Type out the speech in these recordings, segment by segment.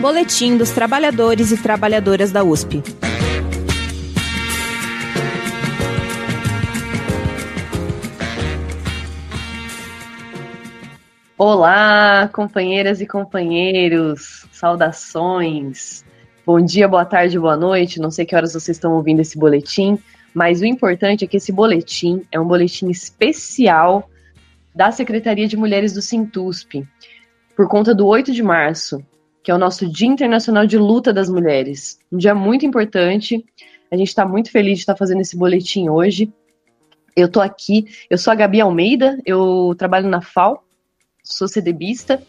Boletim dos Trabalhadores e Trabalhadoras da USP. Olá, companheiras e companheiros, saudações. Bom dia, boa tarde, boa noite. Não sei que horas vocês estão ouvindo esse boletim, mas o importante é que esse boletim é um boletim especial da Secretaria de Mulheres do Sintusp, por conta do 8 de março, que é o nosso Dia Internacional de Luta das Mulheres. Um dia muito importante. A gente está muito feliz de estar fazendo esse boletim hoje. Eu estou aqui, eu sou a Gabi Almeida, eu trabalho na FAO, sou CDBista.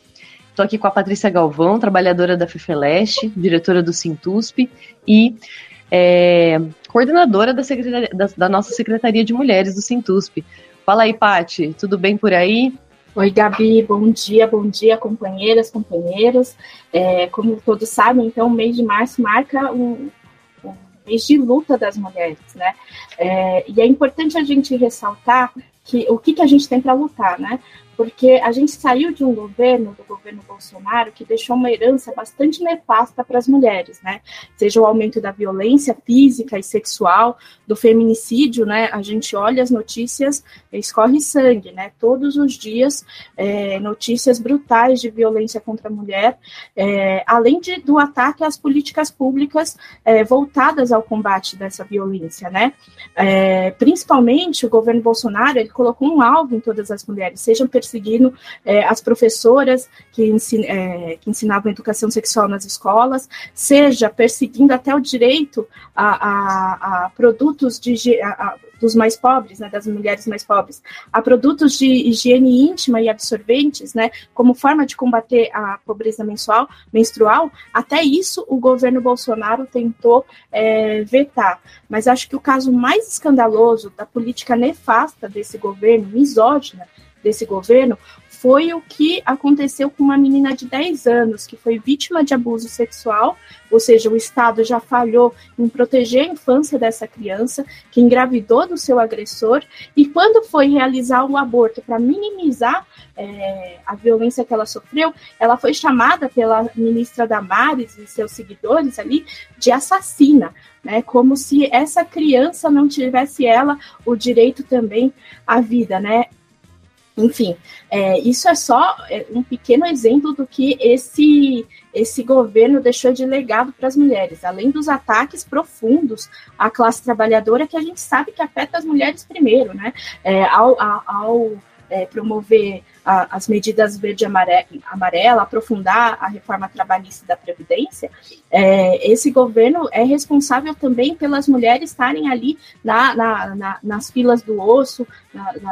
Estou aqui com a Patrícia Galvão, trabalhadora da FEFELESTE, diretora do Sintusp e é, coordenadora da, da, da, nossa Secretaria de Mulheres do Sintusp. Fala aí, Pati, tudo bem por aí? Oi, Gabi, bom dia, bom dia, companheiras, companheiros. É, como todos sabem, então, o mês de março marca um, um mês de luta das mulheres, né? É, e é importante a gente ressaltar que o que, que a gente tem para lutar, né? Porque a gente saiu de um governo, do governo Bolsonaro, que deixou uma herança bastante nefasta para as mulheres, né? Seja o aumento da violência física e sexual, do feminicídio, né? A gente olha as notícias, escorre sangue, né? Todos os dias, é, notícias brutais de violência contra a mulher, é, além de, do ataque às políticas públicas é, voltadas ao combate dessa violência, né? É, principalmente o governo Bolsonaro, ele colocou um alvo em todas as mulheres, sejam perseguindo é, as professoras que, ensin, é, que, ensinavam educação sexual nas escolas, seja perseguindo até o direito a, a, a produtos de, a, dos mais pobres, né, das mulheres mais pobres, a produtos de higiene íntima e absorventes, né, como forma de combater a pobreza mensual, menstrual, até isso o governo Bolsonaro tentou é, vetar. Mas acho que o caso mais escandaloso da política nefasta desse governo, misógina, desse governo foi o que aconteceu com uma menina de 10 anos que foi vítima de abuso sexual, ou seja, o Estado já falhou em proteger a infância dessa criança, que engravidou do seu agressor, e quando foi realizar o aborto para minimizar é, a violência que ela sofreu, ela foi chamada pela ministra Damares e seus seguidores ali de assassina. Né, como se essa criança não tivesse ela o direito também à vida, né? Enfim, é, isso é só é, um pequeno exemplo do que esse, esse governo deixou de legado para as mulheres, além dos ataques profundos à classe trabalhadora, que a gente sabe que afeta as mulheres primeiro, né? É, ao, ao é, promover a, as medidas verde e amarela, aprofundar a reforma trabalhista da Previdência, é, esse governo é responsável também pelas mulheres estarem ali na, na, na, nas filas do osso,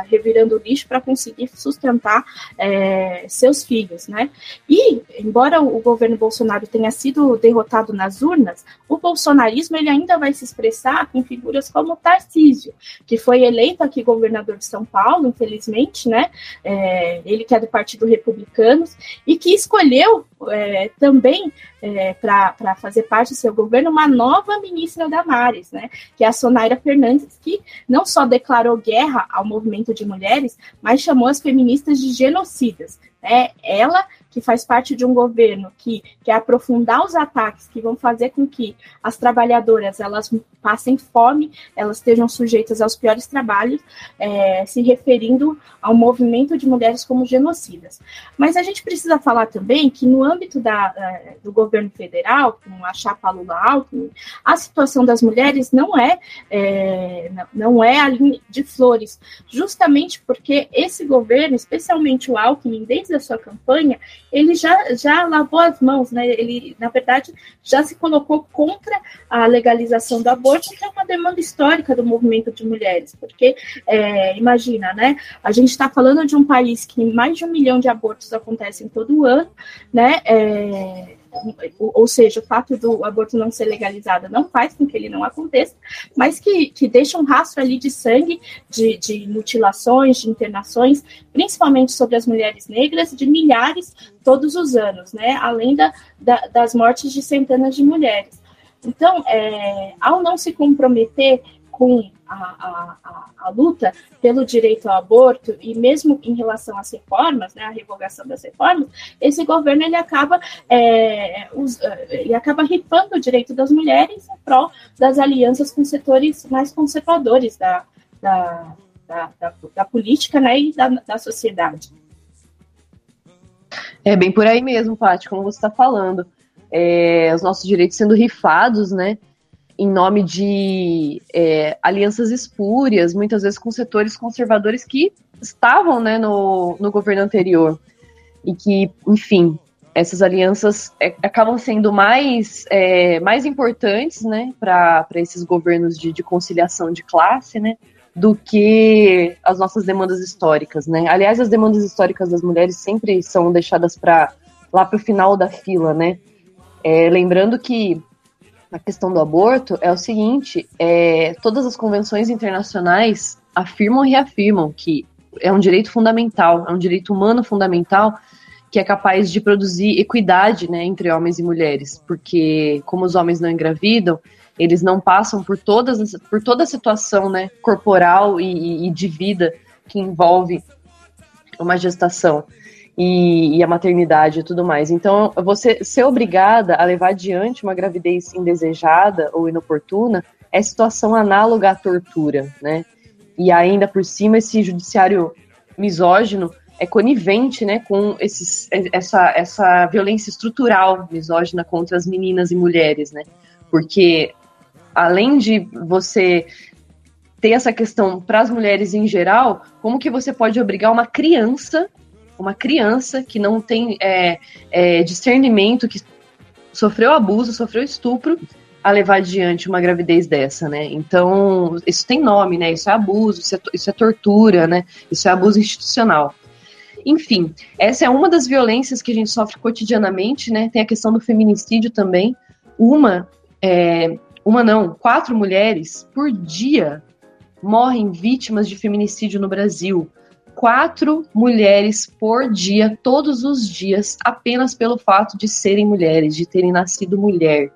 revirando lixo para conseguir sustentar é, seus filhos, né? E, embora o governo Bolsonaro tenha sido derrotado nas urnas, o bolsonarismo ele ainda vai se expressar com figuras como Tarcísio, que foi eleito aqui governador de São Paulo, infelizmente, né? É, ele que é do Partido Republicanos, e que escolheu é, também é, para fazer parte do seu governo uma nova ministra da Mares, né, que é a Sonaira Fernandes, que não só declarou guerra ao movimento de mulheres, mas chamou as feministas de genocidas. Né? Ela que faz parte de um governo que quer aprofundar os ataques que vão fazer com que as trabalhadoras elas passem fome, elas estejam sujeitas aos piores trabalhos, é, se referindo ao movimento de mulheres como genocidas. Mas a gente precisa falar também que no âmbito da, é, do governo federal, com a chapa Lula-Alckmin, a situação das mulheres não é, é não é a linha de flores, justamente porque esse governo, especialmente o Alckmin, desde a sua campanha, ele já, já lavou as mãos, né? Ele, na verdade, já se colocou contra a legalização do aborto, que é uma demanda histórica do movimento de mulheres, porque é, imagina, né? A gente está falando de um país que mais de um milhão de abortos acontecem todo ano, né? É, ou seja, o fato do aborto não ser legalizado não faz com que ele não aconteça, mas que, que deixa um rastro ali de sangue, de, de mutilações, de internações, principalmente sobre as mulheres negras, de milhares todos os anos, né? Além da, da das mortes de centenas de mulheres. Então, é, ao não se comprometer com a, a, a, luta pelo direito ao aborto e mesmo em relação às reformas, né, a revogação das reformas, esse governo ele acaba é, os, ele acaba rifando o direito das mulheres em prol das alianças com setores mais conservadores da, da, da, da, da política né, e da, da sociedade. É bem por aí mesmo, Paty, como você está falando. É, os nossos direitos sendo rifados, né? Em nome de é, alianças espúrias, muitas vezes com setores conservadores que estavam né, no, no governo anterior. E que, enfim, essas alianças é, acabam sendo mais, é, mais importantes né, para esses governos de, de, conciliação de classe né, do que as nossas demandas históricas. Né? Aliás, as demandas históricas das mulheres sempre são deixadas para lá para o final da fila. Né? É, lembrando que na questão do aborto é o seguinte: é, todas as convenções internacionais afirmam e reafirmam que é um direito fundamental, é um direito humano fundamental que é capaz de produzir equidade né, entre homens e mulheres, porque como os homens não engravidam, eles não passam por, todas, por toda a situação né, corporal e, e de vida que envolve uma gestação e, e, a maternidade e tudo mais. Então, você ser obrigada a levar adiante uma gravidez indesejada ou inoportuna é situação análoga à tortura, né? E ainda por cima, esse judiciário misógino é conivente, né, com esses, essa, essa violência estrutural misógina contra as meninas e mulheres, né? Porque além de você ter essa questão para as mulheres em geral, como que você pode obrigar uma criança uma criança que não tem é, é, discernimento, que sofreu abuso, sofreu estupro, a levar adiante uma gravidez dessa, né? Então, isso tem nome, né? Isso é abuso, isso é, isso é tortura, né? Isso é abuso institucional. Enfim, essa é uma das violências que a gente sofre cotidianamente, né? Tem a questão do feminicídio também. Uma, é, uma não, quatro mulheres por dia morrem vítimas de feminicídio no Brasil quatro mulheres por dia, todos os dias, apenas pelo fato de serem mulheres, de terem nascido mulher,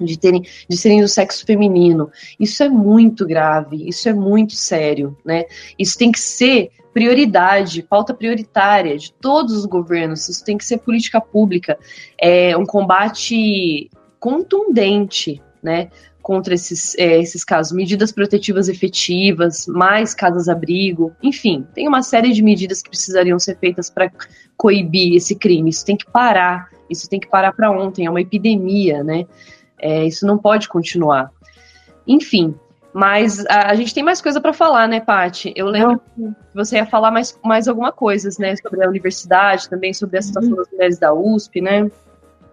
de terem, de serem do sexo feminino. Isso é muito grave, isso é muito sério, né? Isso tem que ser prioridade, pauta prioritária de todos os governos. Isso tem que ser política pública, é um combate contundente, né? Contra esses, é, esses casos, medidas protetivas efetivas, mais casas-abrigo, enfim, tem uma série de medidas que precisariam ser feitas para coibir esse crime. Isso tem que parar, isso tem que parar para ontem, é uma epidemia, né? É, isso não pode continuar. Enfim, mas a, a gente tem mais coisa para falar, né, Pati? Eu lembro que você ia falar mais, mais alguma coisa, né, sobre a universidade, também sobre a situação uhum. das mulheres da USP, né?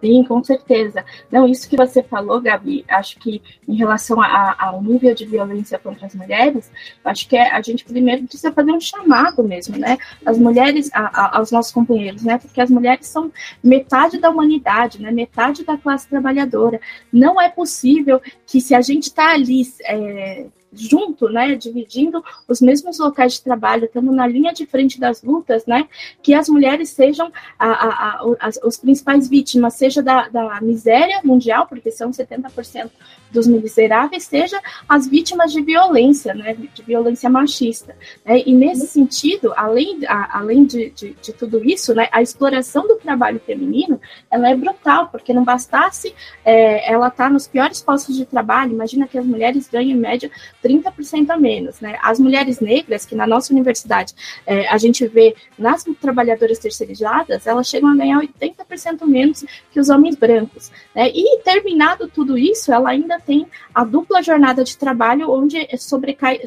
Sim, com certeza. Não, isso que você falou, Gabi, acho que em relação ao nível de violência contra as mulheres, acho que é, a gente primeiro precisa fazer um chamado mesmo, né? As mulheres, a, aos nossos companheiros, né? Porque as mulheres são metade da humanidade, né? Metade da classe trabalhadora. Não é possível que se a gente está ali é, junto, né, dividindo os mesmos locais de trabalho, estando na linha de frente das lutas, né, que as mulheres sejam a, a, a, as, os principais vítimas, seja da, da miséria mundial, porque são 70% dos miseráveis, seja as vítimas de violência, né, de violência machista. Né, e nesse sentido, além, além de, de, de tudo isso, né, a exploração do trabalho feminino, ela é brutal, porque não bastasse é, ela estar tá nos piores postos de trabalho, imagina que as mulheres ganham em média 30% a menos. Né? As mulheres negras, que na nossa universidade é, a gente vê nas trabalhadoras terceirizadas, elas chegam a ganhar 80% menos que os homens brancos. Né? E terminado tudo isso, ela ainda tem a dupla jornada de trabalho, onde sobrecai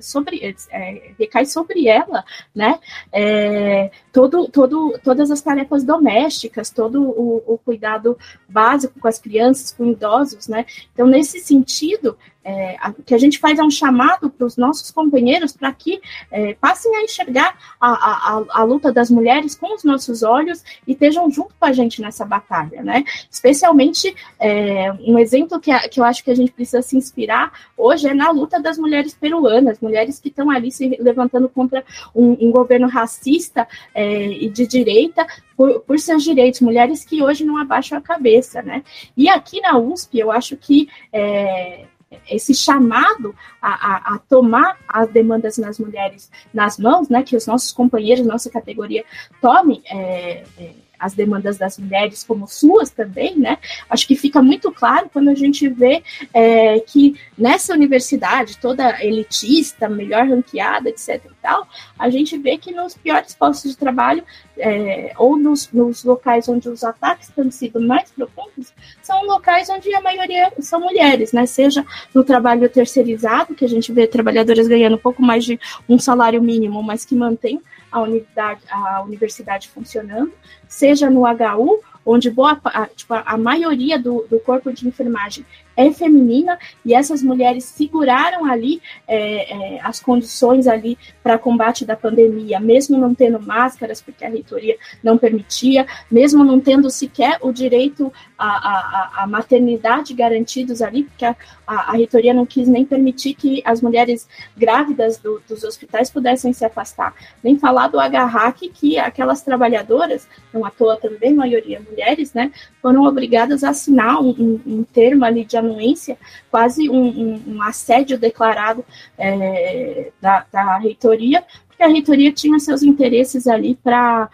sobre, é, recai sobre ela, né? É, todo, todo, todas as tarefas domésticas, todo o, o, cuidado básico com as crianças, com idosos, né? Então, nesse sentido, é, a, que a gente faz é um chamado para os nossos companheiros para que é, passem a enxergar a, a, a, luta das mulheres com os nossos olhos e estejam junto com a gente nessa batalha, né? Especialmente é, um exemplo que, que eu acho que a gente precisa se inspirar hoje é na luta das mulheres peruanas, mulheres que estão ali se levantando contra um, um governo racista é, e de direita por, por, seus direitos, mulheres que hoje não abaixam a cabeça, né? E aqui na USP, eu acho que é, esse chamado a, a, a, tomar as demandas nas mulheres nas mãos, né, que os nossos companheiros, nossa categoria, tomem é, é, as demandas das mulheres como suas também, né? Acho que fica muito claro quando a gente vê é, que nessa universidade toda elitista, melhor ranqueada, etc. e tal, a gente vê que nos piores postos de trabalho é, ou nos, nos, locais onde os ataques têm sido mais profundos, são locais onde a maioria são mulheres, né? Seja no trabalho terceirizado, que a gente vê trabalhadoras ganhando um pouco mais de um salário mínimo, mas que mantém a, unidade, a universidade funcionando, seja no HU, onde boa, a, tipo, a maioria do, do corpo de enfermagem é feminina e essas mulheres seguraram ali é, é, as condições ali para combate da pandemia, mesmo não tendo máscaras, porque a reitoria não permitia, mesmo não tendo sequer o direito à, à, à maternidade garantidos ali, porque a, a, a, reitoria não quis nem permitir que as mulheres grávidas do, dos hospitais pudessem se afastar. Nem falar do HRAC, que aquelas trabalhadoras, não à toa também, maioria mulheres, né, foram obrigadas a assinar um, um, um termo ali de anuência, quase um, um, um assédio declarado é, da, da reitoria, porque a reitoria tinha seus interesses ali para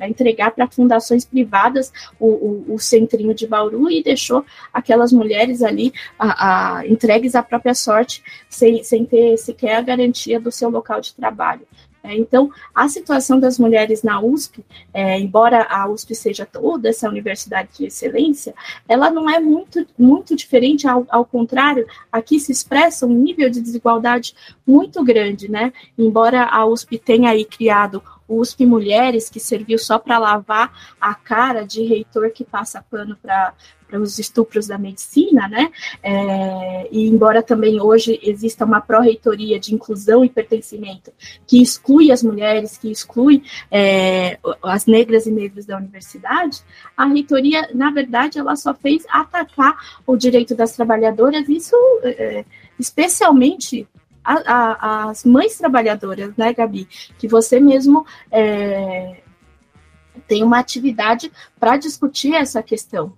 entregar para fundações privadas o, o, o, centrinho de Bauru e deixou aquelas mulheres ali a, a, entregues à própria sorte, sem, sem ter sequer a garantia do seu local de trabalho. É, então, a situação das mulheres na USP, é, embora a USP seja toda essa universidade de excelência, ela não é muito, muito diferente, ao, ao contrário, aqui se expressa um nível de desigualdade muito grande, né? Embora a USP tenha aí criado o USP Mulheres, que serviu só para lavar a cara de reitor que passa pano para os estupros da medicina, né? É, e embora também hoje exista uma pró-reitoria de inclusão e pertencimento que exclui as mulheres, que exclui é, as negras e negros da universidade, a reitoria, na verdade, ela só fez atacar o direito das trabalhadoras, isso é, especialmente a, a, as mães trabalhadoras, né, Gabi? Que você mesmo é, tem uma atividade para discutir essa questão.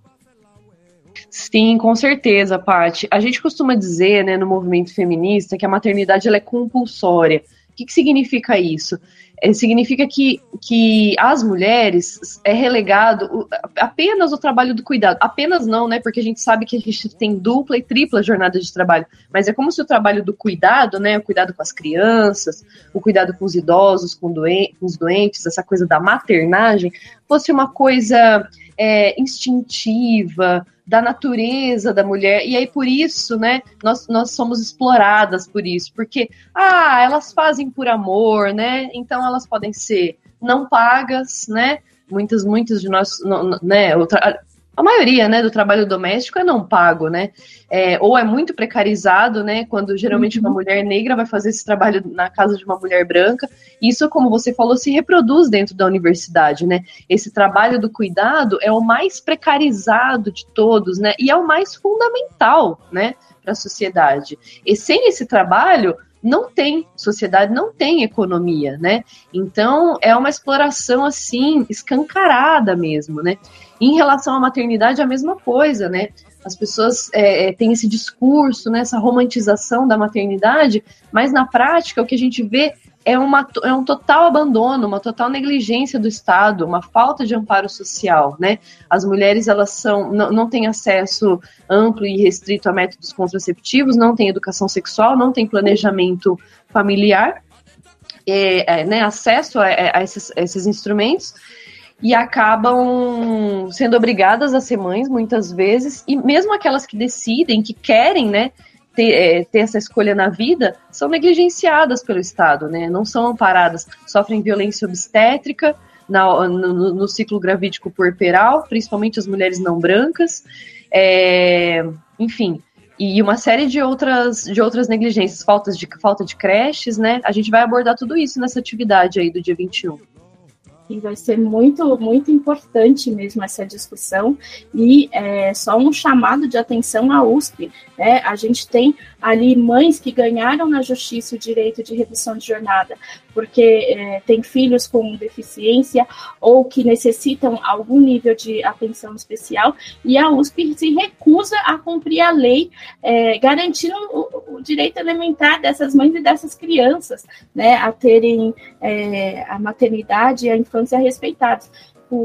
Sim, com certeza, Paty. A gente costuma dizer, né, no movimento feminista, que a maternidade ela é compulsória. O que, que significa isso? É, significa que, que as mulheres é relegado apenas o trabalho do cuidado. Apenas não, né? Porque a gente sabe que a gente tem dupla e tripla jornada de trabalho. Mas é como se o trabalho do cuidado, né? O cuidado com as crianças, o cuidado com os idosos, com, doen com os doentes, essa coisa da maternagem, fosse uma coisa é, instintiva, da natureza da mulher, e aí por isso, né, nós, nós somos exploradas por isso, porque, ah, elas fazem por amor, né, então elas podem ser não pagas, né, muitas, muitas de nós, né, outra, a maioria, né, do trabalho doméstico é não pago, né? É, ou é muito precarizado, né? Quando geralmente uma uhum. mulher negra vai fazer esse trabalho na casa de uma mulher branca. Isso, como você falou, se reproduz dentro da universidade, né? Esse trabalho do cuidado é o mais precarizado de todos, né? E é o mais fundamental, né? Para a sociedade. E sem esse trabalho, não tem sociedade, não tem economia, né? Então é uma exploração assim escancarada mesmo, né? Em relação à maternidade, a mesma coisa, né? As pessoas é, é, têm esse discurso, né, essa romantização da maternidade, mas na prática o que a gente vê é, uma, é um total abandono, uma total negligência do Estado, uma falta de amparo social, né? As mulheres, elas são, não, não têm acesso amplo e restrito a métodos contraceptivos, não têm educação sexual, não têm planejamento familiar, é, é, né, acesso a, a, esses, a esses instrumentos, e acabam sendo obrigadas a ser mães muitas vezes, e mesmo aquelas que decidem, que querem, né, ter, é, ter, essa escolha na vida, são negligenciadas pelo Estado, né, não são amparadas, sofrem violência obstétrica na, no, no, ciclo gravídico puerperal, principalmente as mulheres não brancas, é, enfim, e uma série de outras, de outras negligências, faltas de, falta de creches, né, a gente vai abordar tudo isso nessa atividade aí do dia 21. E vai ser muito, muito importante mesmo essa discussão. E é, só um chamado de atenção à USP. Né? A gente tem ali mães que ganharam na justiça o direito de redução de jornada, porque é, tem filhos com deficiência ou que necessitam algum nível de atenção especial, e a USP se recusa a cumprir a lei, é, garantindo o, o, direito elementar dessas mães e dessas crianças, né, a terem é, a maternidade e a infância respeitados.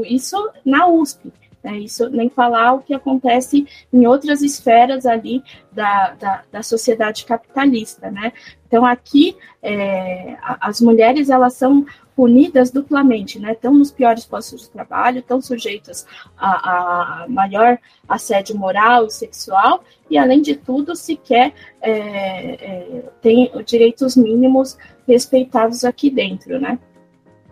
Isso na USP. Né? Isso nem falar o que acontece em outras esferas ali da, da, da sociedade capitalista, né? Então aqui é, as mulheres elas são punidas duplamente, né? Estão nos piores postos de trabalho, estão sujeitas a, a, maior assédio moral e sexual, e além de tudo, sequer é, é, tem direitos mínimos respeitados aqui dentro, né?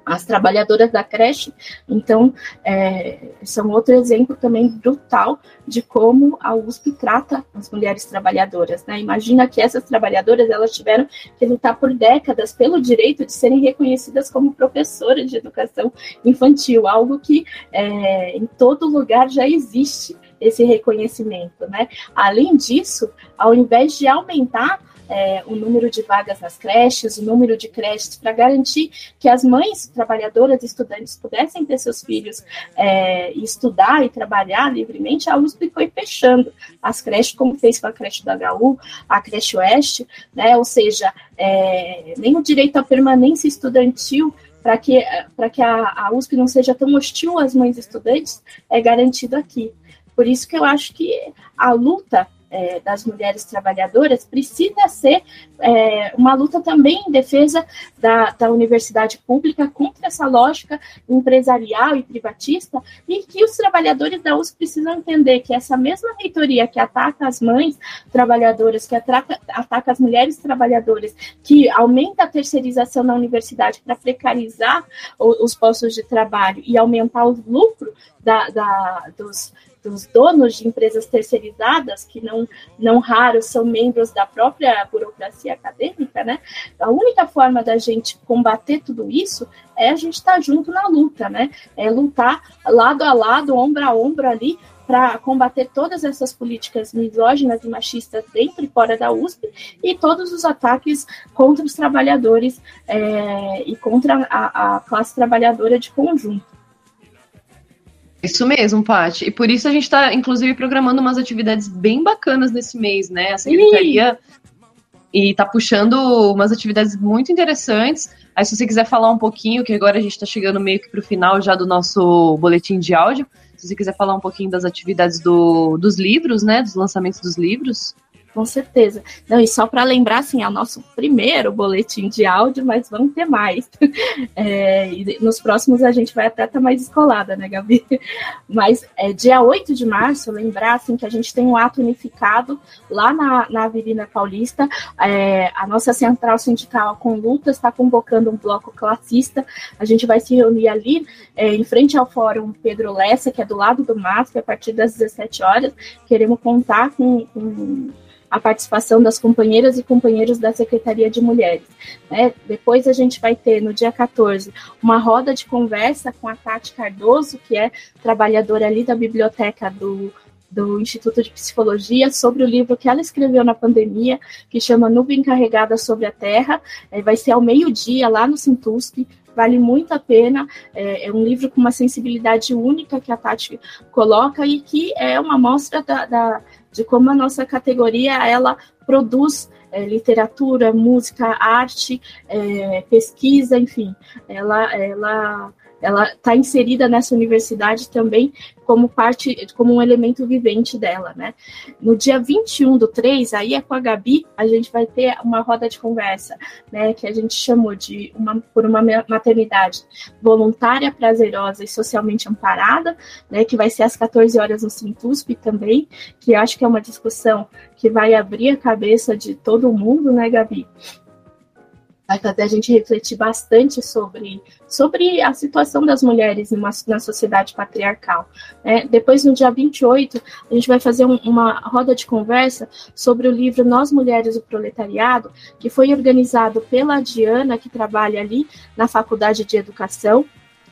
As trabalhadoras da creche. Então, é, são outro exemplo também brutal de como a USP trata as mulheres trabalhadoras. Né? Imagina que essas trabalhadoras elas tiveram que lutar por décadas pelo direito de serem reconhecidas como professoras de educação infantil, algo que é, em todo lugar já existe esse reconhecimento. Né? Além disso, ao invés de aumentar é, o número de vagas nas creches, o número de creches, para garantir que as mães trabalhadoras, estudantes, pudessem ter seus filhos é, estudar e trabalhar livremente, a USP foi fechando as creches, como fez com a creche do HU, a creche Oeste, né, ou seja, é, nem o direito à permanência estudantil para que, que a, a USP não seja tão hostil às mães estudantes, é garantido aqui. Por isso que eu acho que a luta é, das mulheres trabalhadoras precisa ser é, uma luta também em defesa da, da universidade pública contra essa lógica empresarial e privatista, e que os trabalhadores da USP precisam entender que essa mesma reitoria que ataca as mães trabalhadoras, que ataca, ataca as mulheres trabalhadoras, que aumenta a terceirização na universidade para precarizar os postos de trabalho e aumentar o lucro da, da, dos dos donos de empresas terceirizadas, que não, não raros são membros da própria burocracia acadêmica, né? A única forma da gente combater tudo isso é a gente estar tá junto na luta, né? É lutar lado a lado, ombro a ombro ali, para combater todas essas políticas misóginas e machistas dentro e fora da USP e todos os ataques contra os trabalhadores é, e contra a, a classe trabalhadora de conjunto. Isso mesmo, Paty. E por isso a gente está, inclusive, programando umas atividades bem bacanas nesse mês, né? A secretaria e tá puxando umas atividades muito interessantes. Aí, se você quiser falar um pouquinho, que agora a gente está chegando meio que para o final já do nosso boletim de áudio, se você quiser falar um pouquinho das atividades do, dos livros, né? Dos lançamentos dos livros. Com certeza. Não, e só para lembrar, assim, é o nosso primeiro boletim de áudio, mas vamos ter mais. É, nos próximos a gente vai até estar tá mais escolada, né, Gabi? Mas é, dia 8 de março, lembrar, assim, que a gente tem um ato unificado lá na, na Avenida Paulista. É, a nossa central sindical com luta está convocando um bloco classista. A gente vai se reunir ali, é, em frente ao Fórum Pedro Lessa, que é do lado do MASP, a partir das 17 horas. Queremos contar com, com a participação das companheiras e companheiros da Secretaria de Mulheres. Né? Depois a gente vai ter, no dia 14, uma roda de conversa com a Tati Cardoso, que é trabalhadora ali da biblioteca do, do Instituto de Psicologia sobre o livro que ela escreveu na pandemia, que chama Nuvem Carregada sobre a Terra. É, vai ser ao meio-dia lá no Sintusp. Vale muito a pena. É, é, um livro com uma sensibilidade única que a Tati coloca e que é uma mostra da, da de como a nossa categoria ela produz é, literatura, música, arte, é, pesquisa, enfim, ela, ela ela está inserida nessa universidade também como parte, como um elemento vivente dela, né? No dia 21 do 3, aí é com a Gabi, a gente vai ter uma roda de conversa, né? Que a gente chamou de uma, por uma maternidade voluntária, prazerosa e socialmente amparada, né? Que vai ser às 14 horas no Sintusp também, que acho que é uma discussão que vai abrir a cabeça de todo mundo, né, Gabi? Vai fazer a gente refletir bastante sobre, sobre a situação das mulheres numa, na sociedade patriarcal. Né? Depois, no dia 28, a gente vai fazer um, uma roda de conversa sobre o livro Nós Mulheres o Proletariado, que foi organizado pela Diana, que trabalha ali na Faculdade de Educação,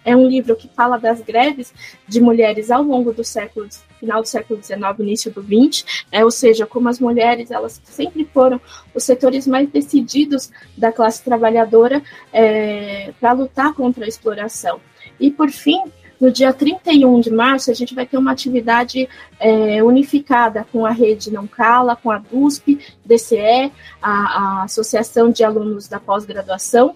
É um livro que fala das greves de mulheres ao longo do século final do século XIX, início do XX, é, ou seja, como as mulheres elas sempre foram os setores mais decididos da classe trabalhadora é, para lutar contra a exploração. E por fim, no dia 31 de março, a gente vai ter uma atividade é, unificada com a rede Não Cala, com a DUSP, DCE, a, a Associação de Alunos da Pós-Graduação,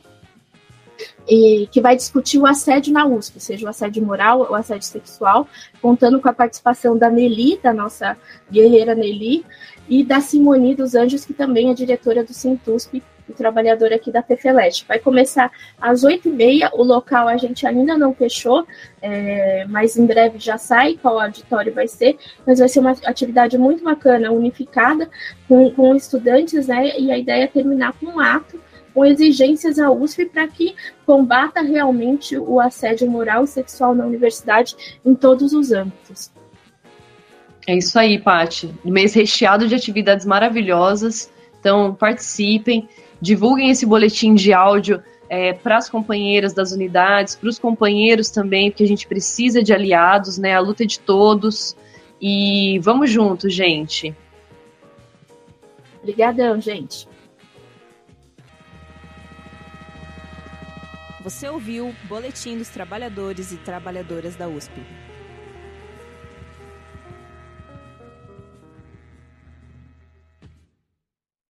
e que vai discutir o assédio na USP, seja o assédio moral ou o assédio sexual, contando com a participação da Nelly, da nossa guerreira Nelly, e da Simone dos Anjos, que também é diretora do Sintusp e trabalhadora aqui da Tefeleste. Vai começar às oito e meia, o local a gente ainda não fechou, é, mas em breve já sai qual auditório vai ser, mas vai ser uma atividade muito bacana, unificada, com, com estudantes, né, e a ideia é terminar com um ato, com exigências à USP para que combata realmente o assédio moral e sexual na universidade em todos os âmbitos. É isso aí, Pati. Um mês recheado de atividades maravilhosas. Então, participem divulguem esse boletim de áudio é, para as companheiras das unidades, para os companheiros também, porque a gente precisa de aliados, né? A luta é de todos. E vamos juntos, gente. Obrigadão, gente. Você ouviu Boletim dos Trabalhadores e Trabalhadoras da USP.